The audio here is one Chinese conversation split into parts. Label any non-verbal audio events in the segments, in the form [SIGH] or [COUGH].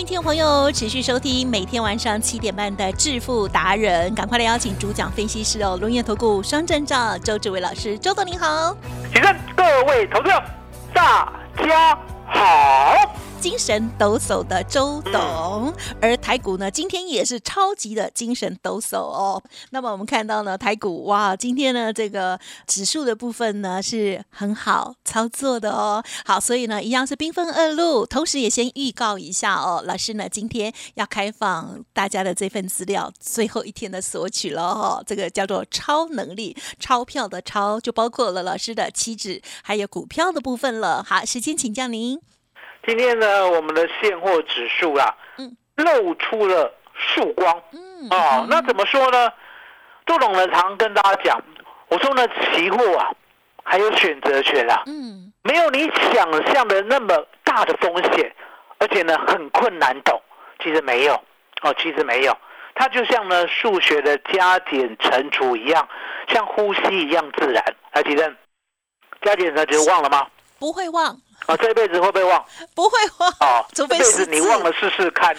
欢迎听众朋友持续收听每天晚上七点半的致富达人，赶快来邀请主讲分析师哦，龙岩投顾双证照周志伟老师，周总您好，请问各位投资者，大家好。精神抖擞的周董，而台股呢，今天也是超级的精神抖擞哦。那么我们看到呢，台股哇，今天呢这个指数的部分呢是很好操作的哦。好，所以呢一样是兵分二路，同时也先预告一下哦，老师呢今天要开放大家的这份资料，最后一天的索取了哦。这个叫做超能力钞票的超，就包括了老师的期指还有股票的部分了。好，时间请教您。今天呢，我们的现货指数啊，嗯，露出了曙光，嗯，哦，那怎么说呢？杜总呢常跟大家讲，我说呢，期货啊，还有选择权啊，嗯，没有你想象的那么大的风险，而且呢，很困难懂，其实没有，哦，其实没有，它就像呢数学的加减乘除一样，像呼吸一样自然。来，提问，加减乘除忘了吗？不会忘。啊，这辈子会不会忘？不会忘。哦，[LAUGHS] 这辈子你忘了试试看。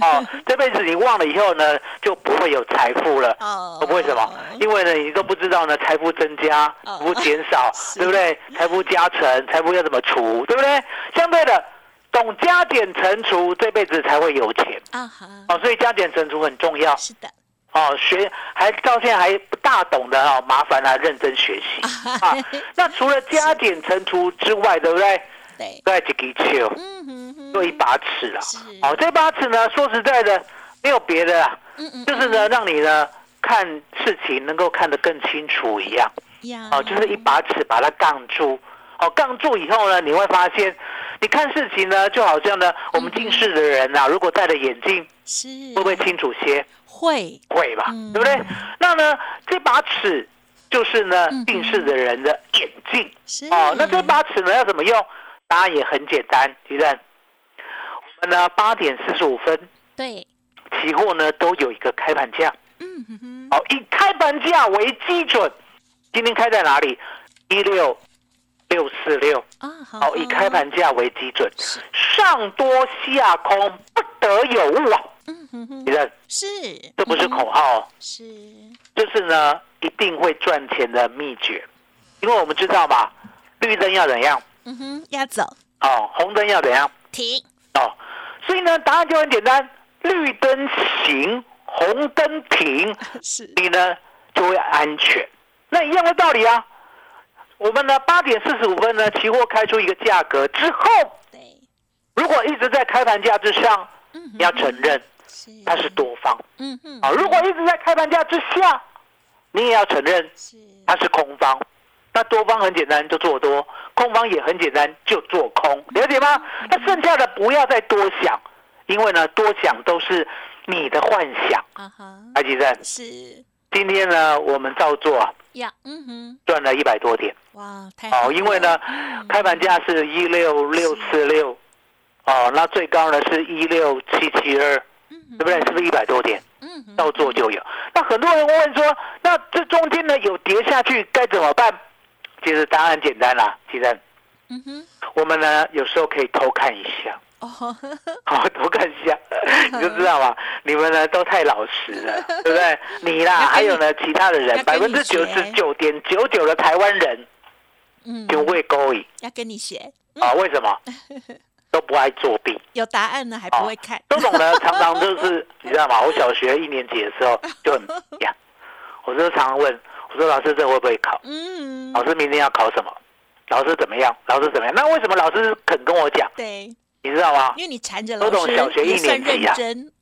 哦，[LAUGHS] 这辈子你忘了以后呢，就不会有财富了。哦，为什么？因为呢，你都不知道呢，财富增加，财富减少，[LAUGHS] 对不对？财富加成，财富要怎么除，对不对？相对的，懂加减乘除，这辈子才会有钱。啊哈。哦，所以加减乘除很重要。是的。哦，学还到现在还不大懂的哦，麻烦啊，认真学习啊。那除了加减乘除之外，对不对？对，几几球，做一把尺了。好，这把尺呢，说实在的，没有别的啊，就是呢，让你呢看事情能够看得更清楚一样。哦，就是一把尺把它杠住。哦，杠住以后呢，你会发现，你看事情呢，就好像呢，我们近视的人啊，如果戴了眼镜，是会不会清楚些？会，会吧，对不对？那呢，这把尺就是呢，近视的人的眼镜。哦，那这把尺呢，要怎么用？答案也很简单，其实我们呢八点四十五分，对，期货呢都有一个开盘价，嗯哼哼，好，以开盘价为基准，今天开在哪里？一六六四六。啊，好，以开盘价为基准，上多下空不得有误啊，嗯哼哼，你看是，这不是口号，哦。是，就是呢一定会赚钱的秘诀，因为我们知道嘛，绿灯要怎样？嗯哼，要走。哦，红灯要怎样？停。哦，所以呢，答案就很简单，绿灯行，红灯停，[LAUGHS] 是。你呢就会安全。那一样的道理啊，我们呢八点四十五分呢，期货开出一个价格之后，如果一直在开盘价之上，嗯，你要承认它是多方，嗯哼，啊，如果一直在开盘价之下，你也要承认它是空方。那多方很简单，就做多；空方也很简单，就做空。了解吗？那剩下的不要再多想，因为呢，多想都是你的幻想。啊哈，海基生是今天呢，我们照做呀，嗯哼，赚了一百多点。哇，太好！因为呢，开盘价是一六六四六，哦，那最高呢是一六七七二，对不对？是不是一百多点？嗯，照做就有。那很多人问说，那这中间呢有跌下去该怎么办？其实答案简单啦，其实，嗯哼，我们呢有时候可以偷看一下，哦，好 [LAUGHS] 偷看一下，[LAUGHS] 你就知道嘛。你们呢都太老实了，[LAUGHS] 对不对？你啦，还有呢其他的人，百分之九十九点九九的台湾人，嗯，就会勾引，要跟你学啊？为什么？都不爱作弊，有答案呢还不会看。这种呢常常就是你知道吗？我小学一年级的时候就很呀，我就常常问。我说老师，这会不会考？嗯，老师明天要考什么？老师怎么样？老师怎么样？那为什么老师肯跟我讲？对，你知道吗？因为你缠着老师，小学一年级啊，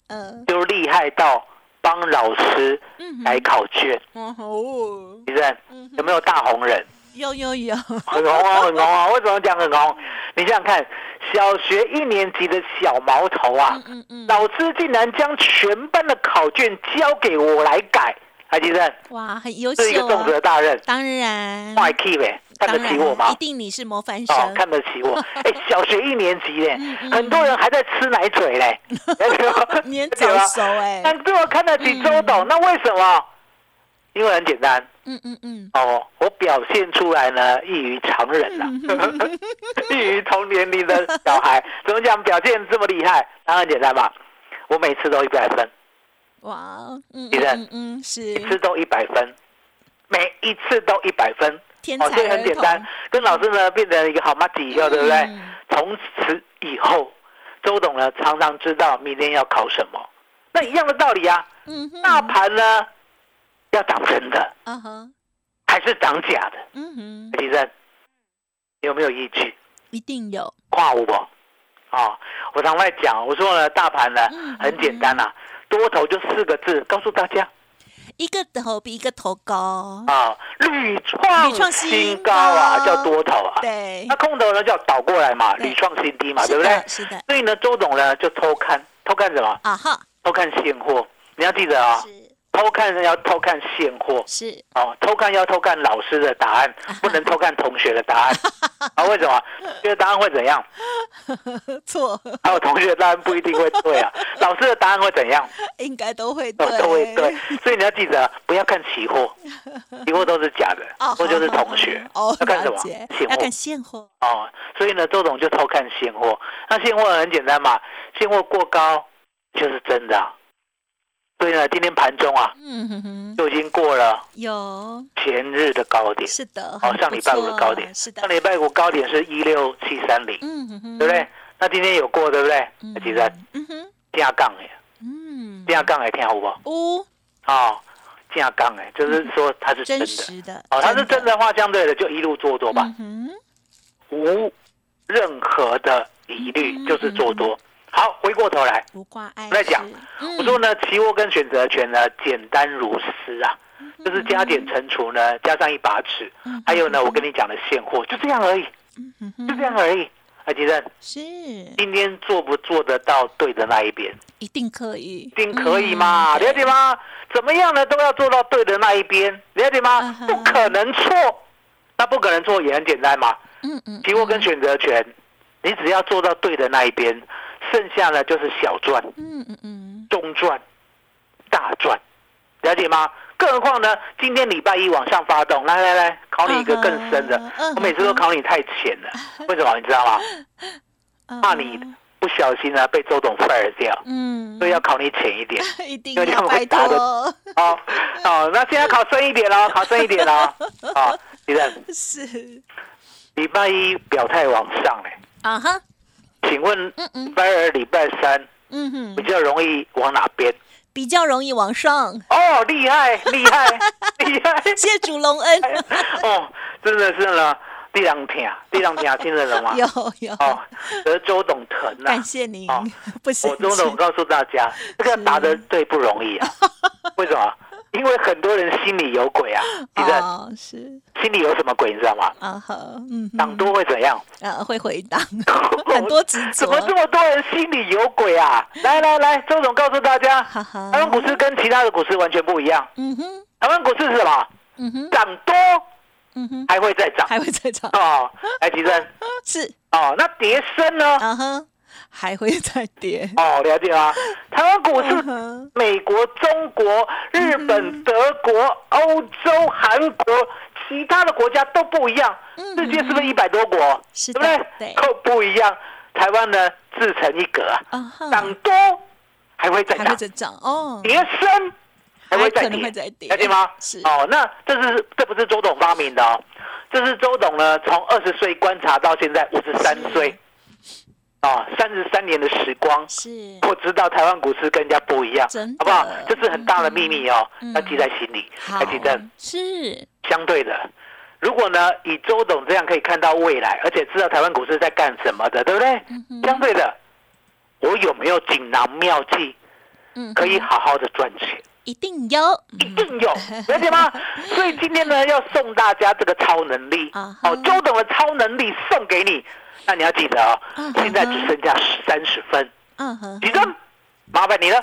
嗯，就厉害到帮老师来考卷。哦吼，李正有没有大红人？有有有，很红啊，很红啊！[LAUGHS] 为什么讲很红？你想想看，小学一年级的小毛头啊，老师竟然将全班的考卷交给我来改，还记得？哇，很优秀，是一个重责大任。当然，坏 key 呗，看得起我吗？一定你是模范生，看得起我。[LAUGHS] 哎，小学一年级嘞，很多人还在吃奶嘴嘞，[LAUGHS] 年早熟哎，但对我看得起周董，那为什么？因为很简单。嗯嗯嗯，哦，我表现出来呢异于常人呐，[LAUGHS] 异于同年龄的小孩，怎么讲表现这么厉害？当然简单吧，我每次都一百分。哇，嗯嗯嗯，是，一次都一百分，每一次都一百分，哦，所以很简单，跟老师呢变成一个好妈子以后，对不对？从此以后，周董呢常常知道明天要考什么，那一样的道理啊。嗯，大盘呢？要涨真的，嗯哼，还是涨假的？嗯哼，李生有没有依据？一定有。跨五不？啊，我常在讲，我说呢，大盘呢很简单呐，多头就四个字，告诉大家，一个头比一个头高啊，屡创新高啊，叫多头啊。对。那空头呢叫倒过来嘛，屡创新低嘛，对不对？是的。所以呢，周董呢就偷看，偷看什么？啊哈，偷看现货。你要记得啊。偷看要偷看现货，是哦，偷看要偷看老师的答案，[LAUGHS] 不能偷看同学的答案。[LAUGHS] 啊，为什么？因为答案会怎样？[LAUGHS] 错。还有同学的答案不一定会对啊，老师的答案会怎样？应该都会对，都会对。所以你要记得，不要看期货，期货都是假的，或就是同学。哦，要看什么？现货。要看现货。哦，所以呢，周总就偷看现货。那现货很简单嘛，现货过高就是真的。所以呢，今天盘中啊，嗯哼哼，就已经过了有。前日的高点，是的，哦，上礼拜五的高点，是的，上礼拜五高点是一六七三零，嗯哼哼，对不对？那今天有过，对不对？其实，嗯哼，加杠哎，嗯，加杠哎，听好不？哦，哦，加杠哎，就是说它是真的，哦，它是真的。话，相对的就一路做多吧，嗯无任何的疑虑，就是做多。好，回过头来，来讲，我说呢，期货跟选择权呢，简单如斯啊，就是加减乘除呢，加上一把尺，还有呢，我跟你讲的现货，就这样而已，就这样而已。阿吉生是，今天做不做得到对的那一边？一定可以，一定可以嘛？了解吗？怎么样呢，都要做到对的那一边，了解吗？不可能错，那不可能错也很简单嘛。嗯嗯，期货跟选择权，你只要做到对的那一边。剩下呢就是小赚，嗯嗯嗯，中赚，大赚，了解吗？更何况呢，今天礼拜一往上发动，来来来，考你一个更深的，我每次都考你太浅了，为什么？你知道吗？[LAUGHS] 怕你不小心呢被周董 fire 掉，嗯，所以要考你浅一点，[LAUGHS] 一定要会答的，哦哦，那现在考深一点喽，考深一点喽，[LAUGHS] 好，李正是礼拜一表态往上嘞，啊哈。请问，礼拜二、礼拜三，嗯哼，比较容易往哪边？比较容易往上。哦，厉害，厉害，[LAUGHS] 厉害！谢主隆恩。[LAUGHS] 哦，真的是呢，地两天，地两天，听得懂吗？[LAUGHS] 有有。哦，得周董疼啊！感谢您。不是，我周董告诉大家，这个打的最不容易啊。为什么？因为很多人心里有鬼啊，[LAUGHS] 你的是心里有什么鬼，你知道吗？啊好，嗯，涨多会怎样？呃，[LAUGHS] 会回档，[LAUGHS] 很多执着。怎么这么多人心里有鬼啊？来来来，周总告诉大家，台湾股市跟其他的股市完全不一样。嗯哼，台湾股市是什么？嗯哼，涨多，嗯哼，还会再涨，还会再涨。哦，来提升是哦，那跌升呢？嗯哼。还会再跌哦，了解吗？台湾股市，美国、中国、日本、德国、欧洲、韩国，其他的国家都不一样。世界是不是一百多国？对不对？对，都不一样。台湾呢，自成一格啊，涨多还会再涨，涨哦，跌深还会再跌，了解吗？是哦，那这是这不是周董发明的哦，这是周董呢从二十岁观察到现在五十三岁。啊，三十三年的时光，是我知道台湾股市跟人家不一样，好不好？这是很大的秘密哦，要记在心里。还记得是相对的，如果呢，以周董这样可以看到未来，而且知道台湾股市在干什么的，对不对？相对的，我有没有锦囊妙计，可以好好的赚钱？一定有，一定有，了解吗？[LAUGHS] 所以今天呢，要送大家这个超能力哦，周董的超能力送给你。那你要记得哦，现在只剩下三十分，嗯哼，几分？麻烦你了，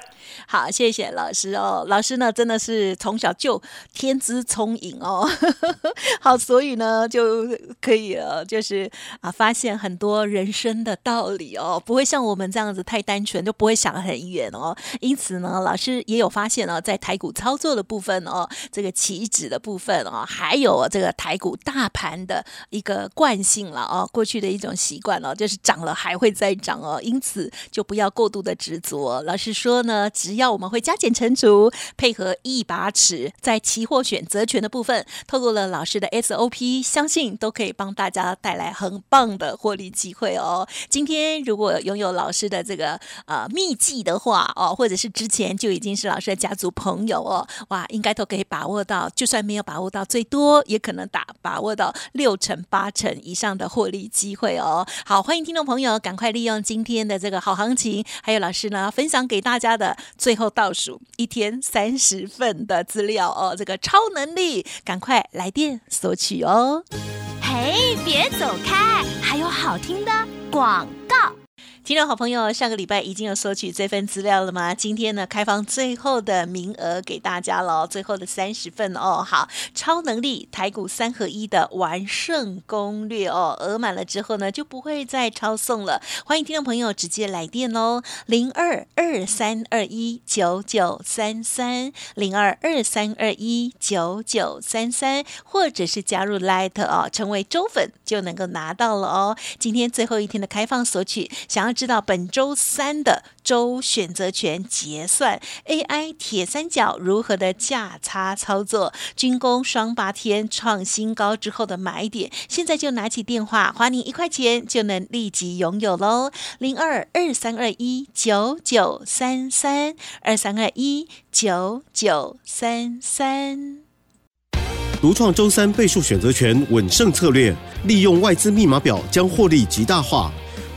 好，谢谢老师哦。老师呢，真的是从小就天资聪颖哦。[LAUGHS] 好，所以呢，就可以呃，就是啊，发现很多人生的道理哦，不会像我们这样子太单纯，就不会想很远哦。因此呢，老师也有发现哦，在台股操作的部分哦，这个起止的部分哦，还有这个台股大盘的一个惯性了哦，过去的一种习惯哦，就是涨了还会再涨哦。因此，就不要过度的执着老。师说呢，只要我们会加减乘除，配合一把尺，在期货选择权的部分，透过了老师的 SOP，相信都可以帮大家带来很棒的获利机会哦。今天如果拥有老师的这个呃秘籍的话哦，或者是之前就已经是老师的家族朋友哦，哇，应该都可以把握到，就算没有把握到最多，也可能打把握到六成八成以上的获利机会哦。好，欢迎听众朋友赶快利用今天的这个好行情，还有老师呢分享。给大家的最后倒数一天三十份的资料哦，这个超能力，赶快来电索取哦！嘿，别走开，还有好听的广告。听众好朋友，上个礼拜已经有索取这份资料了吗？今天呢，开放最后的名额给大家了，最后的三十份哦。好，超能力台股三合一的完胜攻略哦，额满了之后呢，就不会再超送了。欢迎听众朋友直接来电哦，零二二三二一九九三三，零二二三二一九九三三，或者是加入 Light 哦，成为周粉就能够拿到了哦。今天最后一天的开放索取，想要。知道本周三的周选择权结算，AI 铁三角如何的价差操作，军工双八天创新高之后的买点，现在就拿起电话，花你一块钱就能立即拥有喽，零二二三二一九九三三二三二一九九三三，独创周三倍数选择权稳胜策略，利用外资密码表将获利极大化。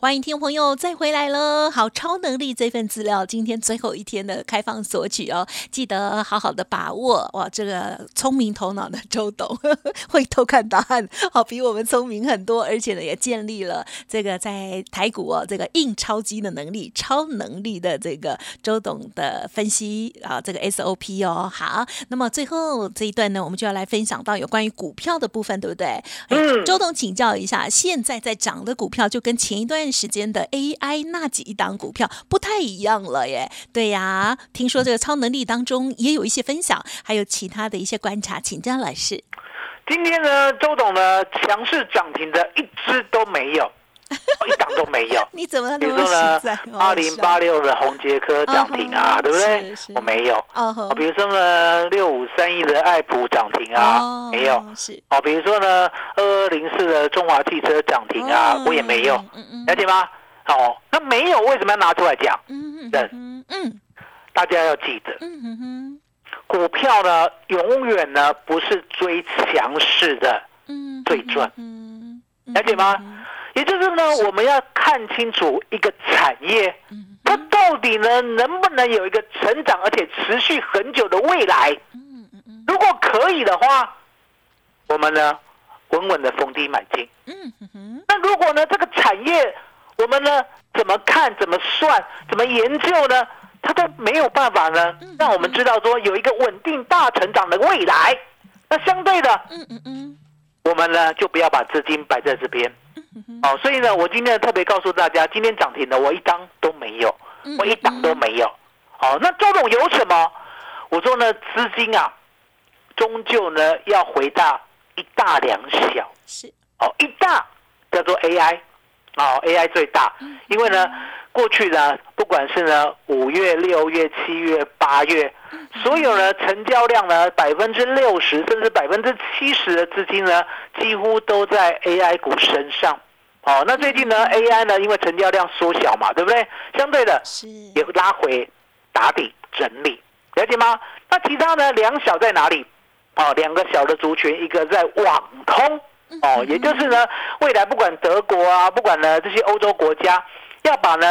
欢迎听众朋友再回来了。好，超能力这份资料，今天最后一天的开放索取哦，记得好好的把握哇！这个聪明头脑的周董 [LAUGHS] 会偷看答案，好，比我们聪明很多，而且呢，也建立了这个在台股哦，这个印钞机的能力，超能力的这个周董的分析啊，这个 SOP 哦。好，那么最后这一段呢，我们就要来分享到有关于股票的部分，对不对？嗯。周董请教一下，现在在涨的股票，就跟前一段。时间的 AI 那几档股票不太一样了耶，对呀，听说这个超能力当中也有一些分享，还有其他的一些观察，请江老师。今天呢，周董呢强势涨停的一只都没有。一档都没有，[LAUGHS] 你怎么比如说呢？二零八六的红杰科涨停啊，对不对？我没有。哦，比如说呢，六五三一的爱普涨停啊，没有。是。哦，比如说呢，二二零四的中华汽车涨停啊，我也没有。嗯嗯。了解吗？哦，那没有为什么要拿出来讲？嗯嗯嗯。大家要记得，嗯哼哼，股票呢，永远呢不是追强势的，嗯，最赚。嗯，了解吗？也就是呢，我们要看清楚一个产业，它到底呢能不能有一个成长而且持续很久的未来？如果可以的话，我们呢稳稳的逢低买进。那如果呢这个产业我们呢怎么看、怎么算、怎么研究呢？它都没有办法呢让我们知道说有一个稳定大成长的未来。那相对的，我们呢就不要把资金摆在这边。哦，所以呢，我今天特别告诉大家，今天涨停的我一张都没有，我一档都没有。哦，那周董有什么？我说呢，资金啊，终究呢要回到一大两小。是。哦，一大叫做 AI，哦，AI 最大，因为呢，过去呢，不管是呢五月、六月、七月、八月，所有的 [LAUGHS] 成交量呢百分之六十甚至百分之七十的资金呢，几乎都在 AI 股身上。哦，那最近呢 AI 呢，因为成交量缩小嘛，对不对？相对的也拉回打底整理，了解吗？那其他呢两小在哪里？哦，两个小的族群，一个在网通，哦，也就是呢未来不管德国啊，不管呢这些欧洲国家。要把呢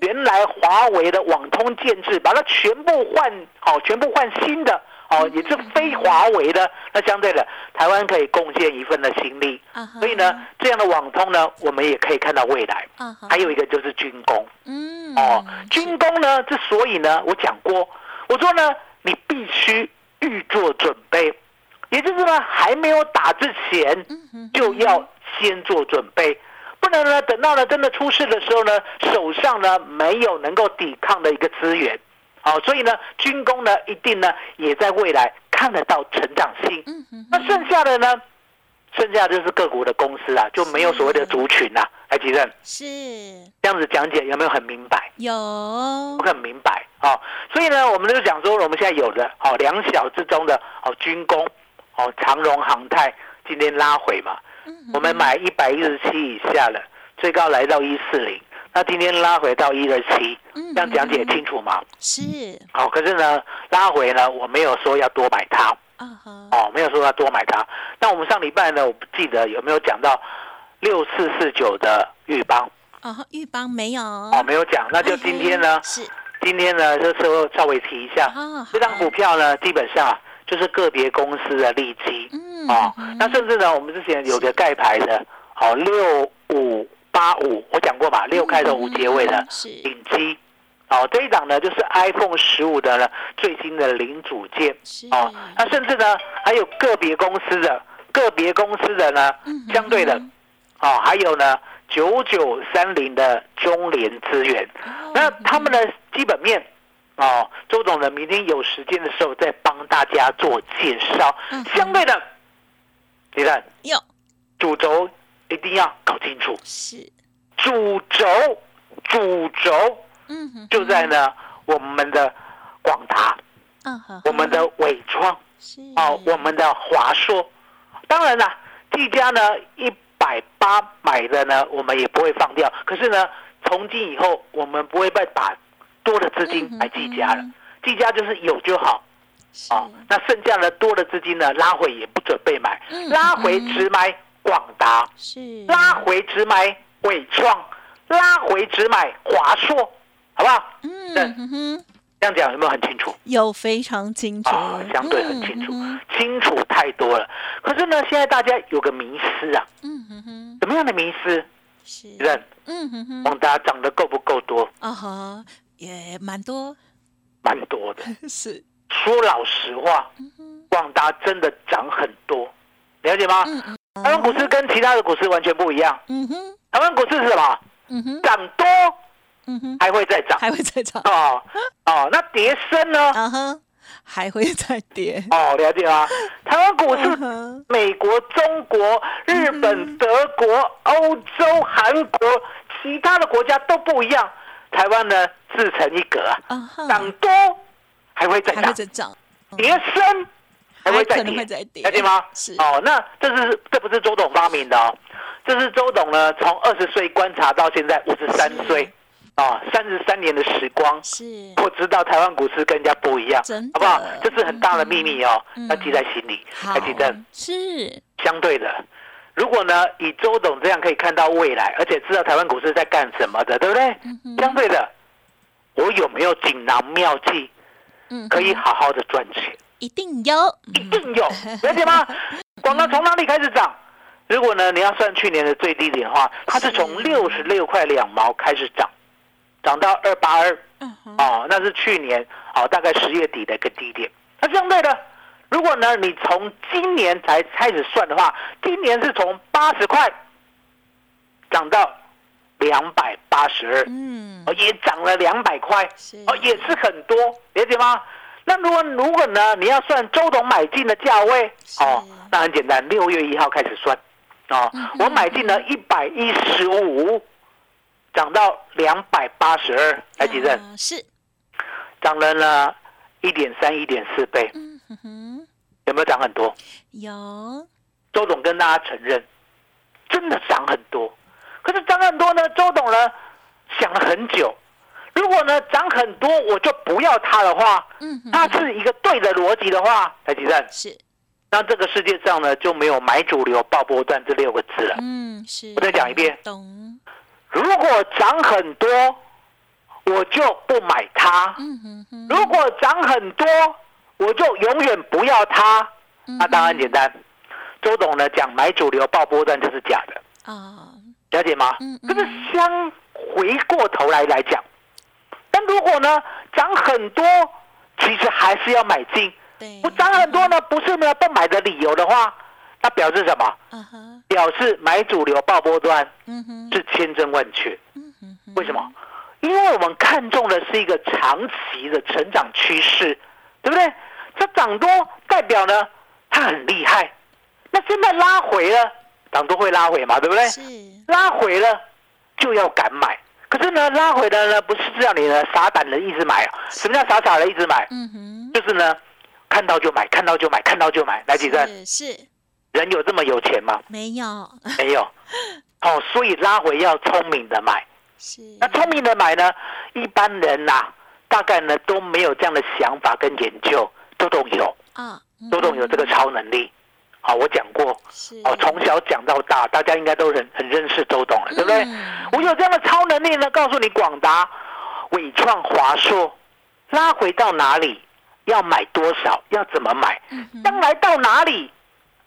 原来华为的网通建制，把它全部换好，全部换新的哦，也是非华为的。那相对的，台湾可以贡献一份的心力。所以呢，这样的网通呢，我们也可以看到未来。还有一个就是军工。嗯。哦，军工呢，之所以呢，我讲过，我说呢，你必须预做准备，也就是呢，还没有打之前，就要先做准备。不能呢，等到了真的出事的时候呢，手上呢没有能够抵抗的一个资源，好，所以呢，军工呢一定呢也在未来看得到成长性。那剩下的呢，剩下就是个股的公司啊，就没有所谓的族群啊，来吉正是这样子讲解有没有很明白？有，很明白啊。所以呢，我们就讲说，我们现在有的哦两小之中的哦军工哦长荣航太今天拉回嘛。我们买一百一十七以下了，最高来到一四零，那今天拉回到一二七，这样讲解清楚吗？是。好，可是呢，拉回呢，我没有说要多买它。哦，没有说要多买它。那我们上礼拜呢，我不记得有没有讲到六四四九的玉邦。哦，玉邦没有。哦，没有讲，那就今天呢？是。今天呢，就是稍微提一下。这张股票呢，基本上就是个别公司的利基。哦，那甚至呢，我们之前有个盖牌的，好六五八五，我讲过吧，六开头五结尾的顶机，哦，这一档呢就是 iPhone 十五的呢最新的零组件，哦，那甚至呢还有个别公司的个别公司的呢相对的，哦，还有呢九九三零的中联资源，那他们的基本面，哦，周总呢明天有时间的时候再帮大家做介绍，相对的。你看，有主轴一定要搞清楚。是主轴，主轴，嗯哼，就在呢我们的广达，嗯哼，我们的伟创，是哦，我们的华硕。当然了，技嘉呢一百八买的呢，我们也不会放掉。可是呢，从今以后，我们不会再把多的资金买技嘉了。技嘉就是有就好。哦，那剩下的多的资金呢？拉回也不准备买，拉回只买广达，是拉回只买伟创，拉回只买华硕，好不好？嗯，这样讲有没有很清楚？有非常清楚，相对很清楚，清楚太多了。可是呢，现在大家有个迷失啊，嗯哼哼，什么样的迷失？是认，嗯哼哼，广达涨得够不够多？啊哈，也蛮多，蛮多的，[LAUGHS] 是。说老实话，广达真的涨很多，了解吗？台湾股市跟其他的股市完全不一样。台湾股市是什么？涨多，还会再涨，还会再涨。哦哦，那跌深呢？还会再跌。哦，了解吗？台湾股市，美国、中国、日本、德国、欧洲、韩国，其他的国家都不一样。台湾呢，自成一格啊，涨多。还会再涨，跌升还会再跌，了解吗？是哦，那这是这不是周董发明的哦，这是周董呢从二十岁观察到现在五十三岁，啊，三十三年的时光，是我知道台湾股市跟人家不一样，好不好？这是很大的秘密哦，要记在心里，还记得？是相对的，如果呢以周董这样可以看到未来，而且知道台湾股市在干什么的，对不对？相对的，我有没有锦囊妙计？可以好好的赚钱，一定有，一定有，了解吗？广告从哪里开始涨？如果呢，你要算去年的最低点的话，它是从六十六块两毛开始涨，涨到二八二，哦，那是去年哦，大概十月底的一个低点。那相对的，如果呢，你从今年才开始算的话，今年是从八十块涨到。两百八十二，嗯，哦，也涨了两百块，哦，也是很多，理解吗？那如果如果呢，你要算周董买进的价位，哦，那很简单，六月一号开始算，哦，我买进了一百一十五，涨到两百八十二，来几阵？是涨了呢一点三、一点四倍。嗯哼，有没有涨很多？有。周董跟大家承认，真的涨很多。可是涨很多呢？周董呢想了很久。如果呢涨很多，我就不要它的话，嗯，它是一个对的逻辑的话，台积电是，那这个世界上呢就没有买主流爆波段这六个字了。嗯，是。我再讲一遍，懂。如果涨很多，我就不买它。嗯哼哼。如果涨很多，我就永远不要它。那当然简单。周董呢讲买主流爆波段就是假的啊，了解吗？嗯。可是相回过头来来讲。但如果呢涨很多，其实还是要买进。不涨很多呢，不是呢不买的理由的话，那表示什么？表示买主流爆波段是千真万确。为什么？因为我们看中的是一个长期的成长趋势，对不对？它涨多代表呢它很厉害。那现在拉回了，涨都会拉回嘛，对不对？拉回了就要敢买。可是呢，拉回来呢，不是让你呢傻胆的一直买啊？什么叫傻傻的一直买？嗯哼，就是呢，看到就买，看到就买，看到就买，来几阵？是，人有这么有钱吗？没有，没有。[LAUGHS] 哦，所以拉回要聪明的买。是。那聪明的买呢？一般人呐，大概呢都没有这样的想法跟研究，都都有啊，都都有这个超能力。好，我讲过，哦，从小讲到大，大家应该都很很认识周董了，对不对？我有这样的超能力呢，告诉你广达、伟创、华硕拉回到哪里，要买多少，要怎么买，将来到哪里，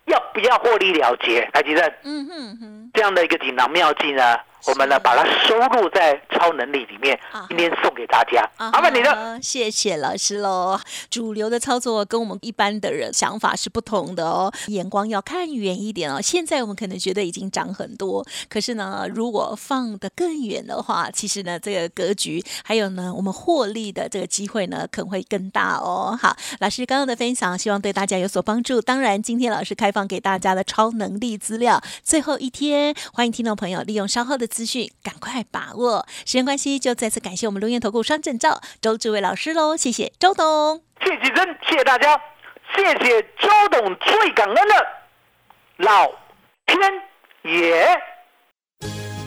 要不要获利了结？台积电，嗯哼哼，这样的一个锦囊妙计呢？我们呢，把它收录在超能力里面，今天送给大家。麻烦你了，谢谢老师喽。主流的操作跟我们一般的人想法是不同的哦，眼光要看远一点哦。现在我们可能觉得已经涨很多，可是呢，如果放得更远的话，其实呢，这个格局还有呢，我们获利的这个机会呢，可能会更大哦。好，老师刚刚的分享，希望对大家有所帮助。当然，今天老师开放给大家的超能力资料，最后一天，欢迎听众朋友利用稍后的。资讯赶快把握，时间关系就再次感谢我们录音投顾双证照周志伟老师喽，谢谢周董，谢谢真，谢谢大家，谢谢周董，最感恩的老天爷。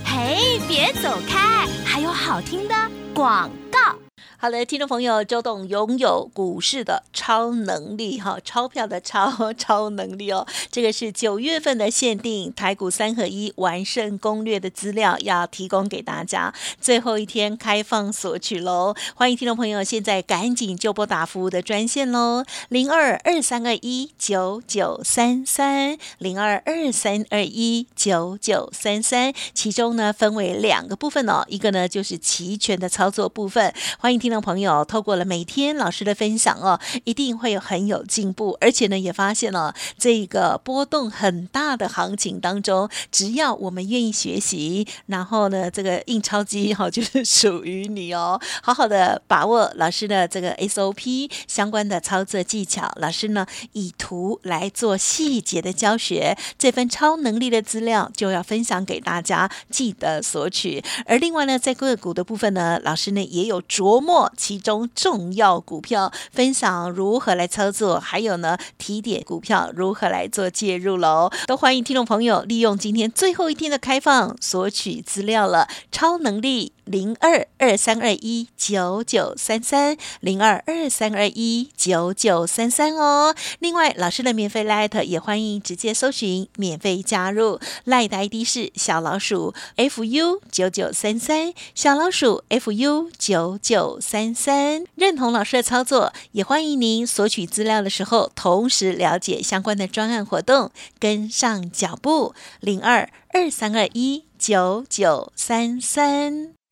嘿，别走开，还有好听的广告。好的，听众朋友，周董拥有股市的超能力，哈，钞票的超 [LAUGHS] 超能力哦。这个是九月份的限定台股三合一完胜攻略的资料，要提供给大家。最后一天开放索取喽，欢迎听众朋友现在赶紧就拨打服务的专线喽，零二二三二一九九三三零二二三二一九九三三。其中呢分为两个部分哦，一个呢就是齐全的操作部分，欢迎听。听众朋友，透过了每天老师的分享哦，一定会有很有进步，而且呢，也发现了这个波动很大的行情当中，只要我们愿意学习，然后呢，这个印钞机哈 [LAUGHS] 就是属于你哦，好好的把握老师的这个 SOP 相关的操作技巧，老师呢以图来做细节的教学，这份超能力的资料就要分享给大家，记得索取。而另外呢，在个股的部分呢，老师呢也有琢磨。其中重要股票分享如何来操作，还有呢提点股票如何来做介入喽？都欢迎听众朋友利用今天最后一天的开放索取资料了。超能力零二二三二一九九三三零二二三二一九九三三哦。另外，老师的免费 Light 也欢迎直接搜寻免费加入 Light ID 是小老鼠 fu 九九三三小老鼠 fu 九九。三三认同老师的操作，也欢迎您索取资料的时候，同时了解相关的专案活动，跟上脚步。零二二三二一九九三三。